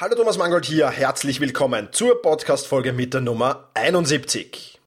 Hallo Thomas Mangold hier, herzlich willkommen zur Podcast-Folge mit der Nummer 71.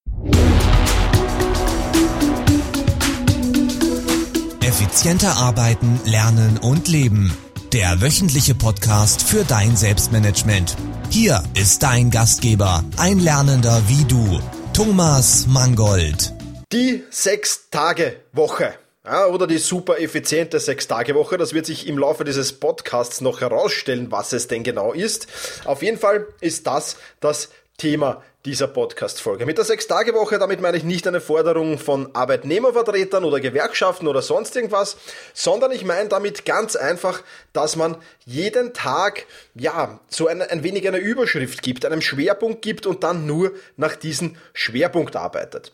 Effizienter arbeiten, lernen und leben. Der wöchentliche Podcast für dein Selbstmanagement. Hier ist dein Gastgeber, ein Lernender wie du, Thomas Mangold. Die Sechs-Tage-Woche. Ja, oder die super effiziente Sechs-Tage-Woche. Das wird sich im Laufe dieses Podcasts noch herausstellen, was es denn genau ist. Auf jeden Fall ist das das Thema dieser Podcast-Folge. Mit der Sechs-Tage-Woche, damit meine ich nicht eine Forderung von Arbeitnehmervertretern oder Gewerkschaften oder sonst irgendwas, sondern ich meine damit ganz einfach, dass man jeden Tag, ja, so ein, ein wenig eine Überschrift gibt, einen Schwerpunkt gibt und dann nur nach diesem Schwerpunkt arbeitet.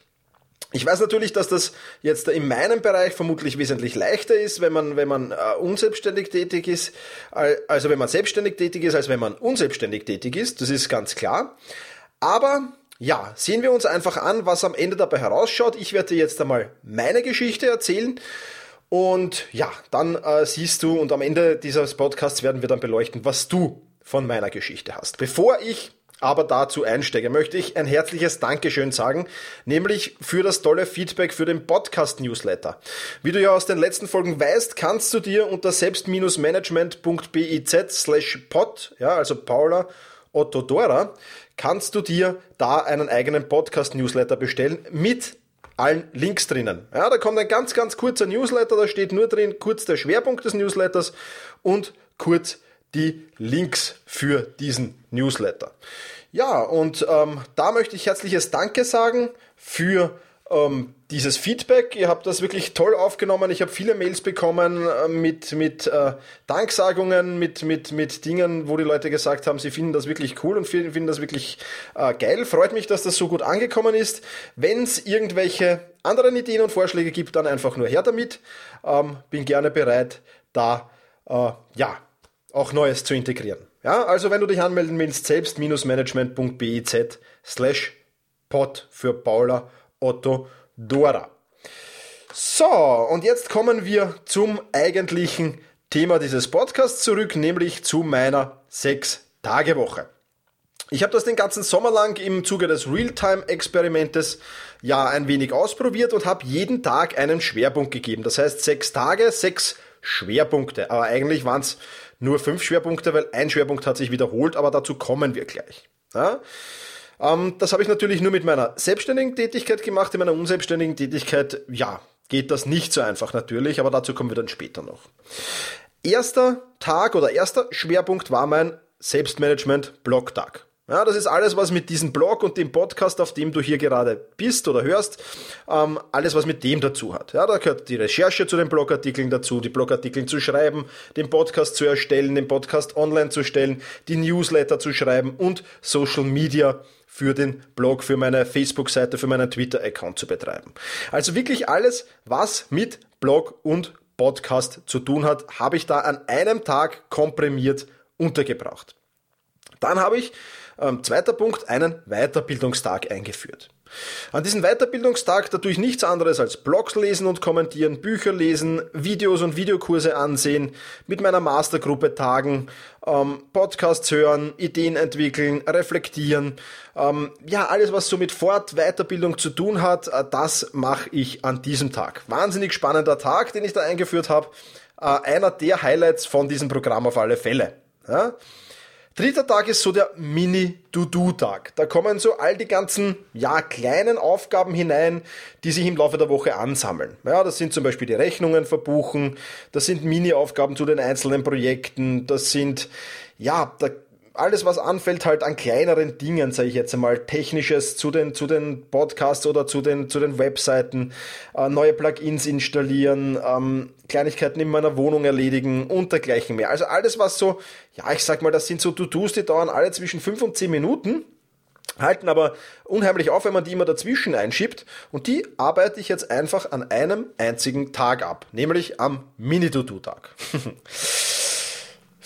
Ich weiß natürlich, dass das jetzt in meinem Bereich vermutlich wesentlich leichter ist, wenn man, wenn man äh, unselbstständig tätig ist, also wenn man selbstständig tätig ist, als wenn man unselbstständig tätig ist. Das ist ganz klar. Aber ja, sehen wir uns einfach an, was am Ende dabei herausschaut. Ich werde dir jetzt einmal meine Geschichte erzählen. Und ja, dann äh, siehst du und am Ende dieses Podcasts werden wir dann beleuchten, was du von meiner Geschichte hast. Bevor ich aber dazu einsteige, möchte ich ein herzliches Dankeschön sagen, nämlich für das tolle Feedback für den Podcast-Newsletter. Wie du ja aus den letzten Folgen weißt, kannst du dir unter selbst-management.biz slash pod, ja, also Paula Otto Dora, kannst du dir da einen eigenen Podcast-Newsletter bestellen mit allen Links drinnen. Ja, da kommt ein ganz, ganz kurzer Newsletter, da steht nur drin kurz der Schwerpunkt des Newsletters und kurz die Links für diesen Newsletter. Ja, und ähm, da möchte ich herzliches Danke sagen für ähm, dieses Feedback. Ihr habt das wirklich toll aufgenommen. Ich habe viele Mails bekommen äh, mit, mit äh, Danksagungen, mit, mit, mit Dingen, wo die Leute gesagt haben, sie finden das wirklich cool und finden das wirklich äh, geil. Freut mich, dass das so gut angekommen ist. Wenn es irgendwelche anderen Ideen und Vorschläge gibt, dann einfach nur her damit. Ähm, bin gerne bereit, da äh, ja auch Neues zu integrieren. Ja, also wenn du dich anmelden willst, selbst-management.biz slash pod für Paula Otto Dora. So, und jetzt kommen wir zum eigentlichen Thema dieses Podcasts zurück, nämlich zu meiner 6-Tage-Woche. Ich habe das den ganzen Sommer lang im Zuge des Realtime-Experimentes ja ein wenig ausprobiert und habe jeden Tag einen Schwerpunkt gegeben. Das heißt sechs Tage, sechs Schwerpunkte. Aber eigentlich waren es nur fünf Schwerpunkte, weil ein Schwerpunkt hat sich wiederholt, aber dazu kommen wir gleich. Ja? Ähm, das habe ich natürlich nur mit meiner selbstständigen Tätigkeit gemacht. In meiner unselbstständigen Tätigkeit, ja, geht das nicht so einfach natürlich, aber dazu kommen wir dann später noch. Erster Tag oder erster Schwerpunkt war mein Selbstmanagement-Blogtag. Ja, das ist alles, was mit diesem Blog und dem Podcast, auf dem du hier gerade bist oder hörst, ähm, alles, was mit dem dazu hat. Ja, da gehört die Recherche zu den Blogartikeln dazu, die Blogartikel zu schreiben, den Podcast zu erstellen, den Podcast online zu stellen, die Newsletter zu schreiben und Social Media für den Blog, für meine Facebook-Seite, für meinen Twitter-Account zu betreiben. Also wirklich alles, was mit Blog und Podcast zu tun hat, habe ich da an einem Tag komprimiert untergebracht. Dann habe ich ähm, zweiter Punkt, einen Weiterbildungstag eingeführt. An diesem Weiterbildungstag, da tue ich nichts anderes als Blogs lesen und kommentieren, Bücher lesen, Videos und Videokurse ansehen, mit meiner Mastergruppe tagen, ähm, Podcasts hören, Ideen entwickeln, reflektieren. Ähm, ja, alles, was so mit Fort-, Weiterbildung zu tun hat, äh, das mache ich an diesem Tag. Wahnsinnig spannender Tag, den ich da eingeführt habe. Äh, einer der Highlights von diesem Programm auf alle Fälle. Ja? Dritter Tag ist so der Mini-To-Do-Tag. Da kommen so all die ganzen, ja, kleinen Aufgaben hinein, die sich im Laufe der Woche ansammeln. Ja, das sind zum Beispiel die Rechnungen verbuchen, das sind Mini-Aufgaben zu den einzelnen Projekten, das sind, ja, da alles, was anfällt, halt an kleineren Dingen, sage ich jetzt einmal, technisches zu den, zu den Podcasts oder zu den, zu den Webseiten, äh, neue Plugins installieren, ähm, Kleinigkeiten in meiner Wohnung erledigen und dergleichen mehr. Also alles, was so, ja, ich sag mal, das sind so To-Dos, die dauern alle zwischen fünf und zehn Minuten halten aber unheimlich auf, wenn man die immer dazwischen einschiebt. Und die arbeite ich jetzt einfach an einem einzigen Tag ab, nämlich am Mini-To-Do-Tag.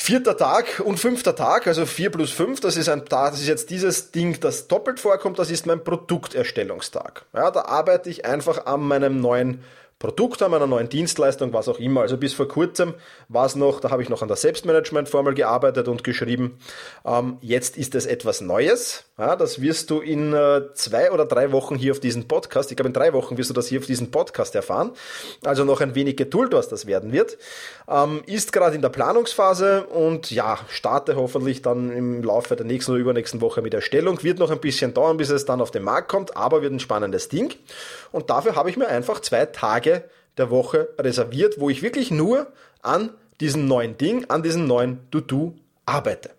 Vierter Tag und fünfter Tag, also vier plus fünf, das ist ein Tag, das ist jetzt dieses Ding, das doppelt vorkommt, das ist mein Produkterstellungstag. Ja, da arbeite ich einfach an meinem neuen Produkt, an meiner neuen Dienstleistung, was auch immer. Also bis vor kurzem war es noch, da habe ich noch an der Selbstmanagement-Formel gearbeitet und geschrieben. Ähm, jetzt ist es etwas Neues. Ja, das wirst du in äh, zwei oder drei Wochen hier auf diesem Podcast, ich glaube in drei Wochen wirst du das hier auf diesem Podcast erfahren. Also noch ein wenig Geduld, was das werden wird. Ähm, ist gerade in der Planungsphase und ja, starte hoffentlich dann im Laufe der nächsten oder übernächsten Woche mit Erstellung. Wird noch ein bisschen dauern, bis es dann auf den Markt kommt, aber wird ein spannendes Ding. Und dafür habe ich mir einfach zwei Tage der Woche reserviert, wo ich wirklich nur an diesem neuen Ding, an diesem neuen To-Do arbeite.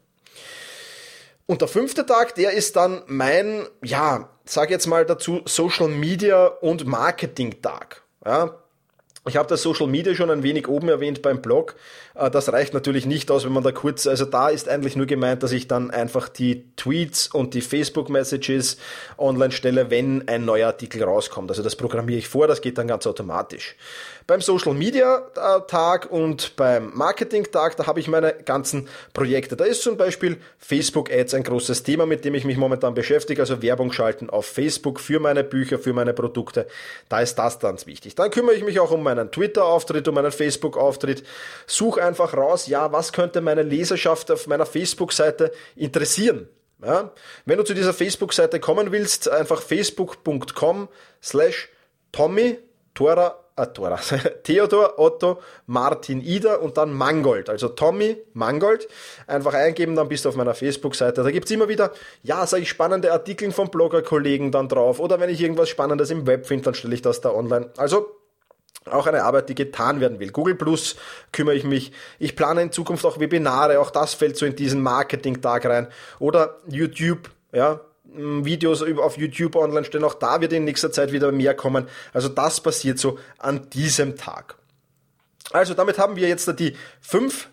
Und der fünfte Tag, der ist dann mein, ja, sag jetzt mal dazu, Social Media und Marketing Tag. Ja, ich habe das Social Media schon ein wenig oben erwähnt beim Blog. Äh, das reicht natürlich nicht aus, wenn man da kurz, also da ist eigentlich nur gemeint, dass ich dann einfach die Tweets und die Facebook Messages online stelle, wenn ein neuer Artikel rauskommt. Also das programmiere ich vor, das geht dann ganz automatisch. Beim Social Media äh, Tag und beim Marketing Tag, da habe ich meine ganzen Projekte. Da ist zum Beispiel Facebook Ads ein großes Thema, mit dem ich mich momentan beschäftige, also Werbung schalten auf Facebook für meine Bücher, für meine Produkte. Da ist das ganz wichtig. Dann kümmere ich mich auch um meinen Twitter-Auftritt, um meinen Facebook-Auftritt. Such einfach raus, ja, was könnte meine Leserschaft auf meiner Facebook-Seite interessieren. Ja, wenn du zu dieser Facebook-Seite kommen willst, einfach facebook.com slash Tommy Tora äh, Tora, Theodor, Otto, Martin, Ida und dann Mangold, also Tommy Mangold. Einfach eingeben, dann bist du auf meiner Facebook-Seite. Da gibt's immer wieder, ja, sage ich, spannende Artikel von Blogger-Kollegen dann drauf. Oder wenn ich irgendwas Spannendes im Web finde, dann stelle ich das da online. Also auch eine Arbeit, die getan werden will. Google Plus kümmere ich mich. Ich plane in Zukunft auch Webinare. Auch das fällt so in diesen Marketing-Tag rein. Oder YouTube, ja, Videos auf YouTube online stellen. Auch da wird in nächster Zeit wieder mehr kommen. Also das passiert so an diesem Tag. Also damit haben wir jetzt die fünf,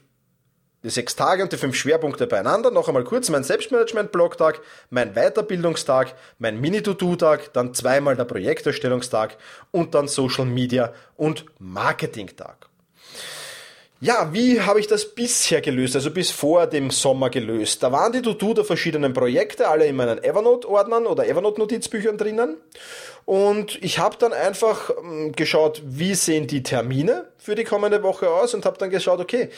die sechs Tage und die fünf Schwerpunkte beieinander. Noch einmal kurz mein Selbstmanagement-Blogtag, mein Weiterbildungstag, mein Mini-To-Do-Tag, dann zweimal der Projekterstellungstag und dann Social Media und Marketing-Tag. Ja, wie habe ich das bisher gelöst, also bis vor dem Sommer gelöst? Da waren die To-Do der verschiedenen Projekte alle in meinen Evernote-Ordnern oder Evernote-Notizbüchern drinnen. Und ich habe dann einfach ähm, geschaut, wie sehen die Termine für die kommende Woche aus und habe dann geschaut, okay,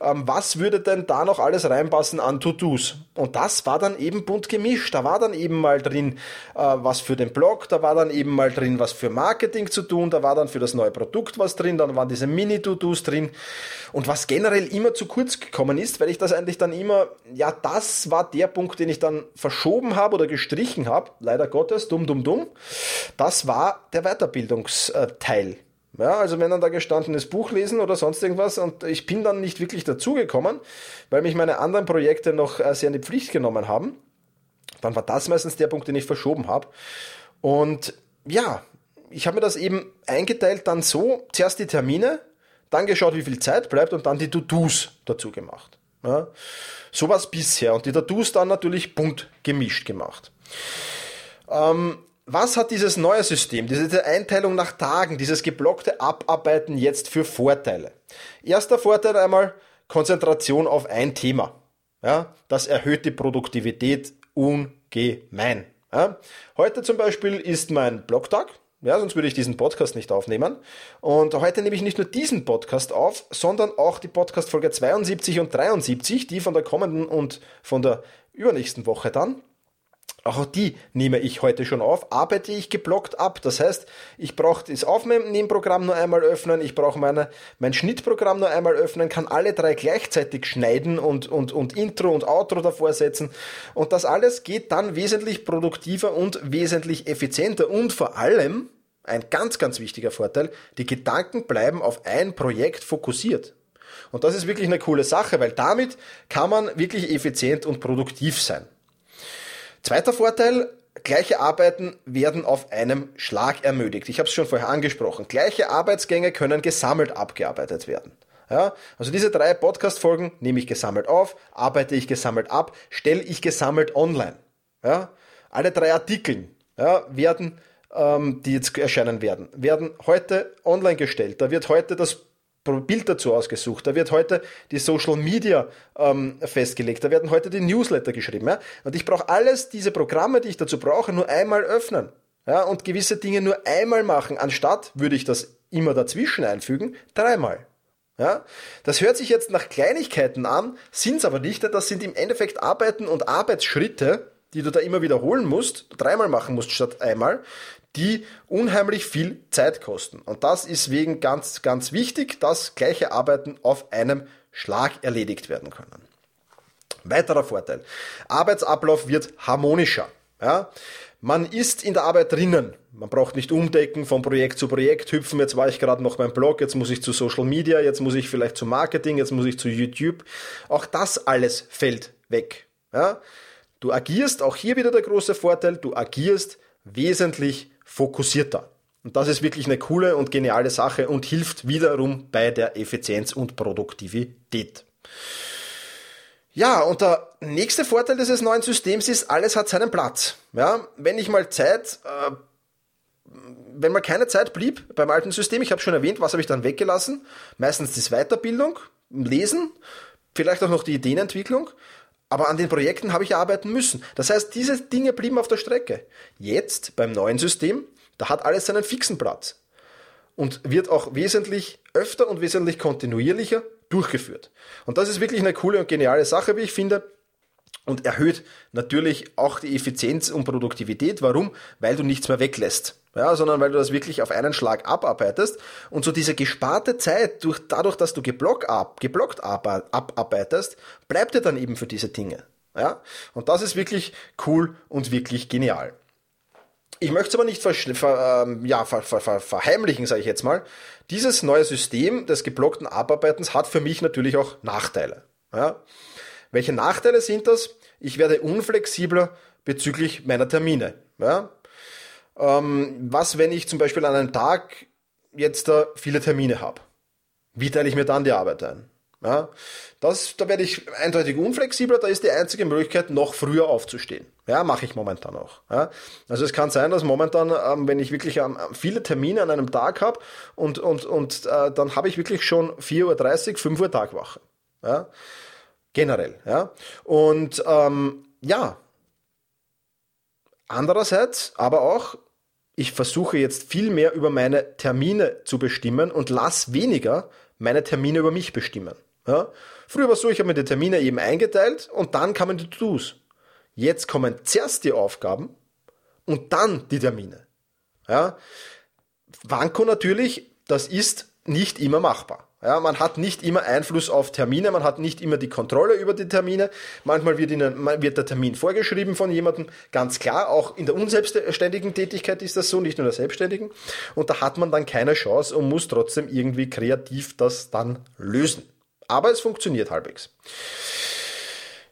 ähm, was würde denn da noch alles reinpassen an To-Dos? Und das war dann eben bunt gemischt. Da war dann eben mal drin äh, was für den Blog, da war dann eben mal drin was für Marketing zu tun, da war dann für das neue Produkt was drin, dann waren diese Mini-To-Dos drin. Und was generell immer zu kurz gekommen ist, weil ich das eigentlich dann immer, ja, das war der Punkt, den ich dann verschoben habe oder gestrichen habe, leider Gottes, dumm, dumm, dumm. Das war der Weiterbildungsteil. Ja, also wenn dann da gestanden ist, Buch lesen oder sonst irgendwas und ich bin dann nicht wirklich dazugekommen, weil mich meine anderen Projekte noch äh, sehr in die Pflicht genommen haben, dann war das meistens der Punkt, den ich verschoben habe. Und ja, ich habe mir das eben eingeteilt dann so, zuerst die Termine, dann geschaut, wie viel Zeit bleibt und dann die To-Dos dazu gemacht. Ja, so war bisher und die To-Dos dann natürlich bunt gemischt gemacht. Ähm, was hat dieses neue System, diese Einteilung nach Tagen, dieses geblockte Abarbeiten jetzt für Vorteile? Erster Vorteil einmal Konzentration auf ein Thema. Ja, das erhöht die Produktivität ungemein. Ja, heute zum Beispiel ist mein Blogtag. Ja, sonst würde ich diesen Podcast nicht aufnehmen. Und heute nehme ich nicht nur diesen Podcast auf, sondern auch die Podcast Folge 72 und 73, die von der kommenden und von der übernächsten Woche dann. Auch die nehme ich heute schon auf, arbeite ich geblockt ab. Das heißt, ich brauche das Aufnehmprogramm nur einmal öffnen, ich brauche mein Schnittprogramm nur einmal öffnen, kann alle drei gleichzeitig schneiden und, und, und Intro und Outro davor setzen. Und das alles geht dann wesentlich produktiver und wesentlich effizienter und vor allem, ein ganz, ganz wichtiger Vorteil, die Gedanken bleiben auf ein Projekt fokussiert. Und das ist wirklich eine coole Sache, weil damit kann man wirklich effizient und produktiv sein. Zweiter Vorteil, gleiche Arbeiten werden auf einem Schlag ermöglicht. Ich habe es schon vorher angesprochen. Gleiche Arbeitsgänge können gesammelt abgearbeitet werden. Ja, also diese drei Podcast-Folgen nehme ich gesammelt auf, arbeite ich gesammelt ab, stelle ich gesammelt online. Ja, alle drei Artikel ja, werden, ähm, die jetzt erscheinen werden, werden heute online gestellt. Da wird heute das Bild dazu ausgesucht, da wird heute die Social Media ähm, festgelegt, da werden heute die Newsletter geschrieben. Ja? Und ich brauche alles, diese Programme, die ich dazu brauche, nur einmal öffnen. Ja? Und gewisse Dinge nur einmal machen, anstatt würde ich das immer dazwischen einfügen? Dreimal. Ja, das hört sich jetzt nach Kleinigkeiten an, sind es aber nicht, das sind im Endeffekt Arbeiten und Arbeitsschritte, die du da immer wiederholen musst, dreimal machen musst statt einmal, die unheimlich viel Zeit kosten. Und das ist wegen ganz, ganz wichtig, dass gleiche Arbeiten auf einem Schlag erledigt werden können. Weiterer Vorteil. Arbeitsablauf wird harmonischer. Ja? Man ist in der Arbeit drinnen. Man braucht nicht umdecken, von Projekt zu Projekt hüpfen. Jetzt war ich gerade noch beim Blog, jetzt muss ich zu Social Media, jetzt muss ich vielleicht zu Marketing, jetzt muss ich zu YouTube. Auch das alles fällt weg. Ja? Du agierst, auch hier wieder der große Vorteil, du agierst wesentlich fokussierter. Und das ist wirklich eine coole und geniale Sache und hilft wiederum bei der Effizienz und Produktivität. Ja, und der nächste Vorteil dieses neuen Systems ist, alles hat seinen Platz. Ja, wenn ich mal Zeit, äh, wenn mal keine Zeit blieb beim alten System, ich habe schon erwähnt, was habe ich dann weggelassen? Meistens die Weiterbildung, Lesen, vielleicht auch noch die Ideenentwicklung, aber an den Projekten habe ich arbeiten müssen. Das heißt, diese Dinge blieben auf der Strecke. Jetzt beim neuen System, da hat alles seinen fixen Platz und wird auch wesentlich öfter und wesentlich kontinuierlicher durchgeführt. Und das ist wirklich eine coole und geniale Sache, wie ich finde. Und erhöht natürlich auch die Effizienz und Produktivität. Warum? Weil du nichts mehr weglässt. Ja, sondern weil du das wirklich auf einen Schlag abarbeitest. Und so diese gesparte Zeit, durch, dadurch, dass du geblockt, ab, geblockt abarbeitest, bleibt dir dann eben für diese Dinge. Ja? Und das ist wirklich cool und wirklich genial. Ich möchte es aber nicht ver, ver, ähm, ja, ver, verheimlichen, sage ich jetzt mal. Dieses neue System des geblockten Abarbeitens hat für mich natürlich auch Nachteile. Ja? Welche Nachteile sind das? Ich werde unflexibler bezüglich meiner Termine. Ja? Ähm, was, wenn ich zum Beispiel an einem Tag jetzt da viele Termine habe? Wie teile ich mir dann die Arbeit ein? Ja, das, da werde ich eindeutig unflexibler, da ist die einzige Möglichkeit, noch früher aufzustehen. Ja, mache ich momentan auch. Ja, also es kann sein, dass momentan, ähm, wenn ich wirklich ähm, viele Termine an einem Tag habe und, und, und äh, dann habe ich wirklich schon 4.30 Uhr, 5 Uhr Tagwache. Ja, generell. Ja, und ähm, ja, andererseits aber auch, ich versuche jetzt viel mehr über meine Termine zu bestimmen und lass weniger meine Termine über mich bestimmen. Ja? Früher war es so, ich habe mir die Termine eben eingeteilt und dann kamen die To-Dos. Jetzt kommen zuerst die Aufgaben und dann die Termine. Ja? Wanko natürlich, das ist nicht immer machbar. Ja, man hat nicht immer Einfluss auf Termine, man hat nicht immer die Kontrolle über die Termine. Manchmal wird, ihnen, wird der Termin vorgeschrieben von jemandem, ganz klar. Auch in der unselbstständigen Tätigkeit ist das so, nicht nur der Selbstständigen. Und da hat man dann keine Chance und muss trotzdem irgendwie kreativ das dann lösen. Aber es funktioniert halbwegs.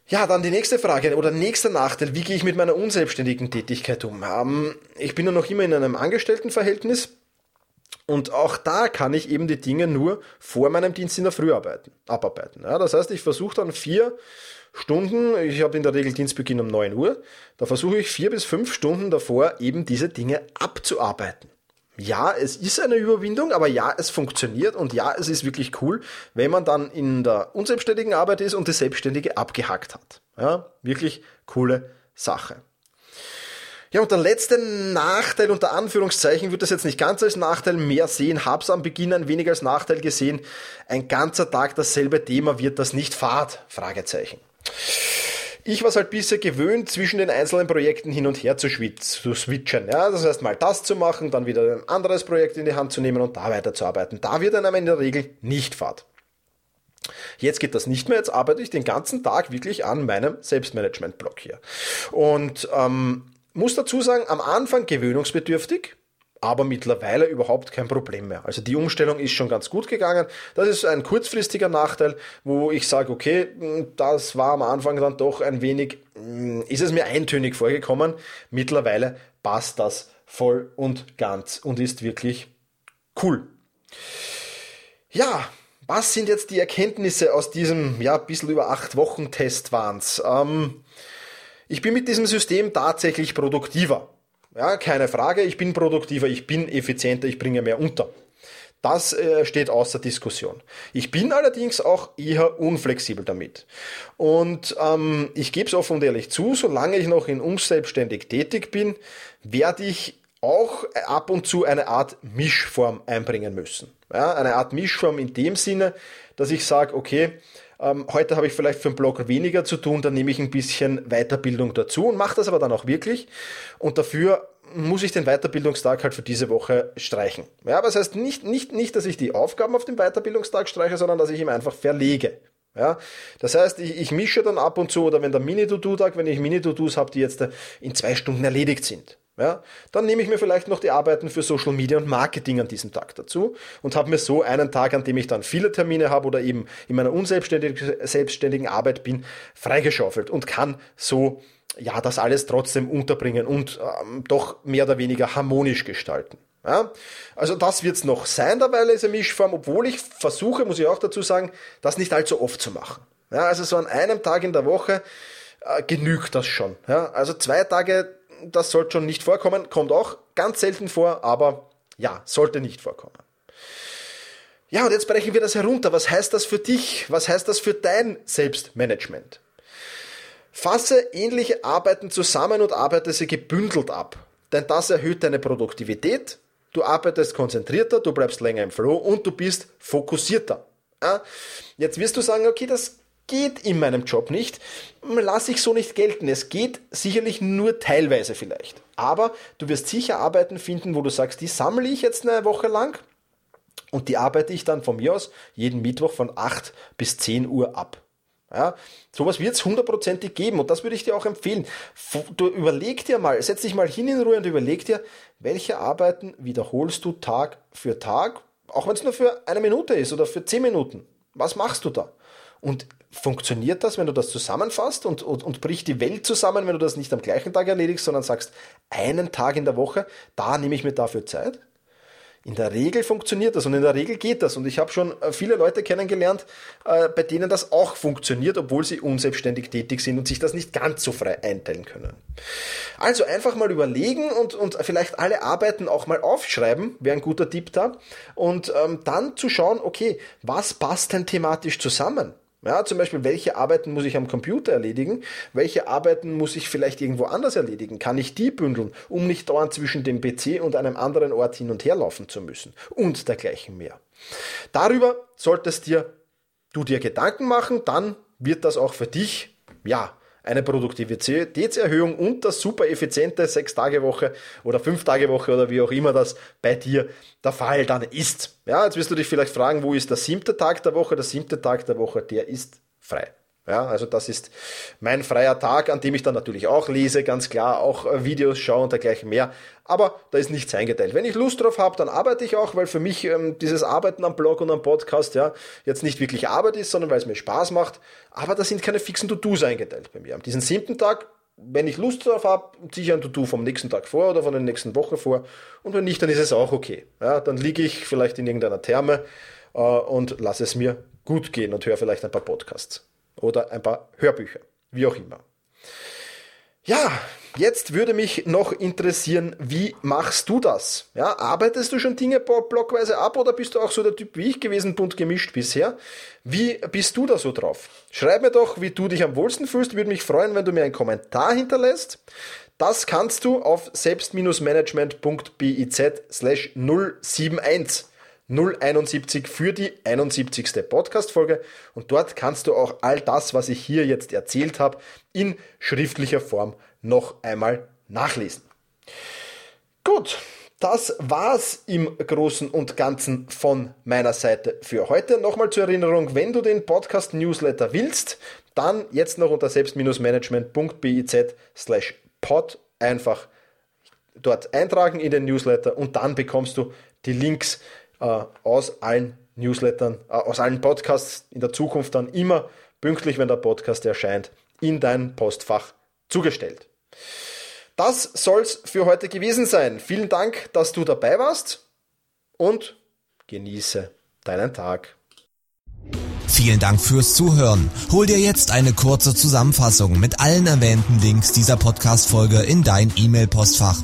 Ja, dann die nächste Frage oder nächster Nachteil. Wie gehe ich mit meiner unselbstständigen Tätigkeit um? Ähm, ich bin ja noch immer in einem Angestelltenverhältnis. Und auch da kann ich eben die Dinge nur vor meinem Dienst in der Früh arbeiten, abarbeiten. Ja, das heißt, ich versuche dann vier Stunden, ich habe in der Regel Dienstbeginn um 9 Uhr, da versuche ich vier bis fünf Stunden davor eben diese Dinge abzuarbeiten ja, es ist eine Überwindung, aber ja, es funktioniert und ja, es ist wirklich cool, wenn man dann in der unselbstständigen Arbeit ist und die Selbstständige abgehackt hat. Ja, wirklich coole Sache. Ja, und der letzte Nachteil unter Anführungszeichen, würde das jetzt nicht ganz als Nachteil mehr sehen, hab's am Beginn ein wenig als Nachteil gesehen. Ein ganzer Tag dasselbe Thema wird das nicht fad? Fragezeichen. Ich war es halt bisher gewöhnt, zwischen den einzelnen Projekten hin und her zu, zu switchen. Ja? Das heißt, mal das zu machen, dann wieder ein anderes Projekt in die Hand zu nehmen und da weiterzuarbeiten. Da wird einem in der Regel nicht fad. Jetzt geht das nicht mehr, jetzt arbeite ich den ganzen Tag wirklich an meinem Selbstmanagement-Blog hier. Und ähm, muss dazu sagen, am Anfang gewöhnungsbedürftig, aber mittlerweile überhaupt kein Problem mehr. Also die Umstellung ist schon ganz gut gegangen. Das ist ein kurzfristiger Nachteil, wo ich sage, okay, das war am Anfang dann doch ein wenig, ist es mir eintönig vorgekommen. Mittlerweile passt das voll und ganz und ist wirklich cool. Ja, was sind jetzt die Erkenntnisse aus diesem, ja, bisschen über acht Wochen Test waren's? Ähm, ich bin mit diesem System tatsächlich produktiver. Ja, keine Frage, ich bin produktiver, ich bin effizienter, ich bringe mehr unter. Das äh, steht außer Diskussion. Ich bin allerdings auch eher unflexibel damit. Und ähm, ich gebe es offen und ehrlich zu, solange ich noch in unselbstständig tätig bin, werde ich auch ab und zu eine Art Mischform einbringen müssen. Ja, eine Art Mischform in dem Sinne, dass ich sage, okay, ähm, heute habe ich vielleicht für den Blog weniger zu tun, dann nehme ich ein bisschen Weiterbildung dazu und mache das aber dann auch wirklich. Und dafür muss ich den Weiterbildungstag halt für diese Woche streichen. Ja, aber das heißt nicht, nicht, nicht, dass ich die Aufgaben auf den Weiterbildungstag streiche, sondern dass ich ihn einfach verlege. Ja, das heißt, ich, ich mische dann ab und zu, oder wenn der Mini-To-Do-Tag, wenn ich Mini-To-Dos habe, die jetzt in zwei Stunden erledigt sind, ja, dann nehme ich mir vielleicht noch die Arbeiten für Social Media und Marketing an diesem Tag dazu und habe mir so einen Tag, an dem ich dann viele Termine habe oder eben in meiner unselbstständigen selbstständigen Arbeit bin, freigeschaufelt und kann so ja das alles trotzdem unterbringen und ähm, doch mehr oder weniger harmonisch gestalten. Ja, also das wird's noch sein, derweil ist Mischform, obwohl ich versuche, muss ich auch dazu sagen, das nicht allzu oft zu machen. Ja, also so an einem Tag in der Woche äh, genügt das schon. Ja, also zwei Tage, das sollte schon nicht vorkommen, kommt auch ganz selten vor, aber ja, sollte nicht vorkommen. Ja, und jetzt brechen wir das herunter. Was heißt das für dich? Was heißt das für dein Selbstmanagement? Fasse ähnliche Arbeiten zusammen und arbeite sie gebündelt ab. Denn das erhöht deine Produktivität, du arbeitest konzentrierter, du bleibst länger im Flow und du bist fokussierter. Jetzt wirst du sagen, okay, das geht in meinem Job nicht, lass ich so nicht gelten. Es geht sicherlich nur teilweise vielleicht. Aber du wirst sicher Arbeiten finden, wo du sagst, die sammle ich jetzt eine Woche lang und die arbeite ich dann von mir aus jeden Mittwoch von 8 bis 10 Uhr ab. Ja, sowas wird es hundertprozentig geben und das würde ich dir auch empfehlen. Du überleg dir mal, setz dich mal hin in Ruhe und überleg dir, welche Arbeiten wiederholst du Tag für Tag, auch wenn es nur für eine Minute ist oder für zehn Minuten. Was machst du da? Und funktioniert das, wenn du das zusammenfasst und, und, und bricht die Welt zusammen, wenn du das nicht am gleichen Tag erledigst, sondern sagst, einen Tag in der Woche, da nehme ich mir dafür Zeit? In der Regel funktioniert das und in der Regel geht das. Und ich habe schon äh, viele Leute kennengelernt, äh, bei denen das auch funktioniert, obwohl sie unselbstständig tätig sind und sich das nicht ganz so frei einteilen können. Also einfach mal überlegen und, und vielleicht alle Arbeiten auch mal aufschreiben, wäre ein guter Tipp da. Und ähm, dann zu schauen, okay, was passt denn thematisch zusammen? Ja, zum Beispiel, welche Arbeiten muss ich am Computer erledigen? Welche Arbeiten muss ich vielleicht irgendwo anders erledigen? Kann ich die bündeln, um nicht dauernd zwischen dem PC und einem anderen Ort hin und her laufen zu müssen? Und dergleichen mehr. Darüber solltest dir, du dir Gedanken machen, dann wird das auch für dich, ja, eine Produktivitätserhöhung und das super effiziente 6-Tage-Woche oder 5-Tage-Woche oder wie auch immer das bei dir der Fall dann ist. Ja, jetzt wirst du dich vielleicht fragen, wo ist der siebte Tag der Woche? Der siebte Tag der Woche, der ist frei. Ja, also das ist mein freier Tag, an dem ich dann natürlich auch lese, ganz klar, auch äh, Videos schaue und dergleichen mehr. Aber da ist nichts eingeteilt. Wenn ich Lust drauf habe, dann arbeite ich auch, weil für mich ähm, dieses Arbeiten am Blog und am Podcast ja jetzt nicht wirklich Arbeit ist, sondern weil es mir Spaß macht. Aber da sind keine fixen To-Dos eingeteilt bei mir. Am diesen siebten Tag, wenn ich Lust drauf habe, ziehe ich ein To-Do vom nächsten Tag vor oder von der nächsten Woche vor. Und wenn nicht, dann ist es auch okay. Ja, dann liege ich vielleicht in irgendeiner Therme äh, und lasse es mir gut gehen und höre vielleicht ein paar Podcasts oder ein paar Hörbücher, wie auch immer. Ja, jetzt würde mich noch interessieren, wie machst du das? Ja, arbeitest du schon Dinge blockweise ab oder bist du auch so der Typ wie ich gewesen, bunt gemischt bisher? Wie bist du da so drauf? Schreib mir doch, wie du dich am wohlsten fühlst. Würde mich freuen, wenn du mir einen Kommentar hinterlässt. Das kannst du auf selbst-management.biz slash 071 071 für die 71. Podcast-Folge. Und dort kannst du auch all das, was ich hier jetzt erzählt habe, in schriftlicher Form noch einmal nachlesen. Gut, das war's im Großen und Ganzen von meiner Seite für heute. Nochmal zur Erinnerung, wenn du den Podcast Newsletter willst, dann jetzt noch unter selbst-management.biz slash pod einfach dort eintragen in den Newsletter und dann bekommst du die Links aus allen Newslettern, äh, aus allen Podcasts in der Zukunft dann immer pünktlich, wenn der Podcast erscheint, in dein Postfach zugestellt. Das soll's für heute gewesen sein. Vielen Dank, dass du dabei warst und genieße deinen Tag. Vielen Dank fürs Zuhören. Hol dir jetzt eine kurze Zusammenfassung mit allen erwähnten Links dieser Podcast-Folge in dein E-Mail-Postfach.